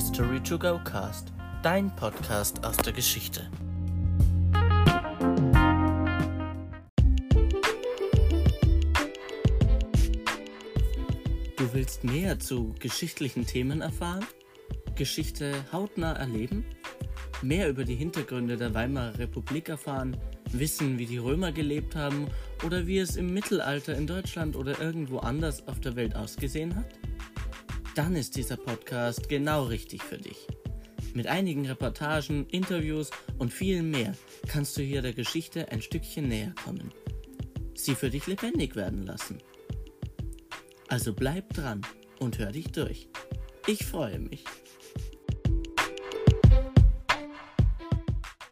History to Go Cast, dein Podcast aus der Geschichte. Du willst mehr zu geschichtlichen Themen erfahren? Geschichte hautnah erleben? Mehr über die Hintergründe der Weimarer Republik erfahren? Wissen, wie die Römer gelebt haben oder wie es im Mittelalter in Deutschland oder irgendwo anders auf der Welt ausgesehen hat? Dann ist dieser Podcast genau richtig für dich. Mit einigen Reportagen, Interviews und viel mehr kannst du hier der Geschichte ein Stückchen näher kommen. Sie für dich lebendig werden lassen. Also bleib dran und hör dich durch. Ich freue mich.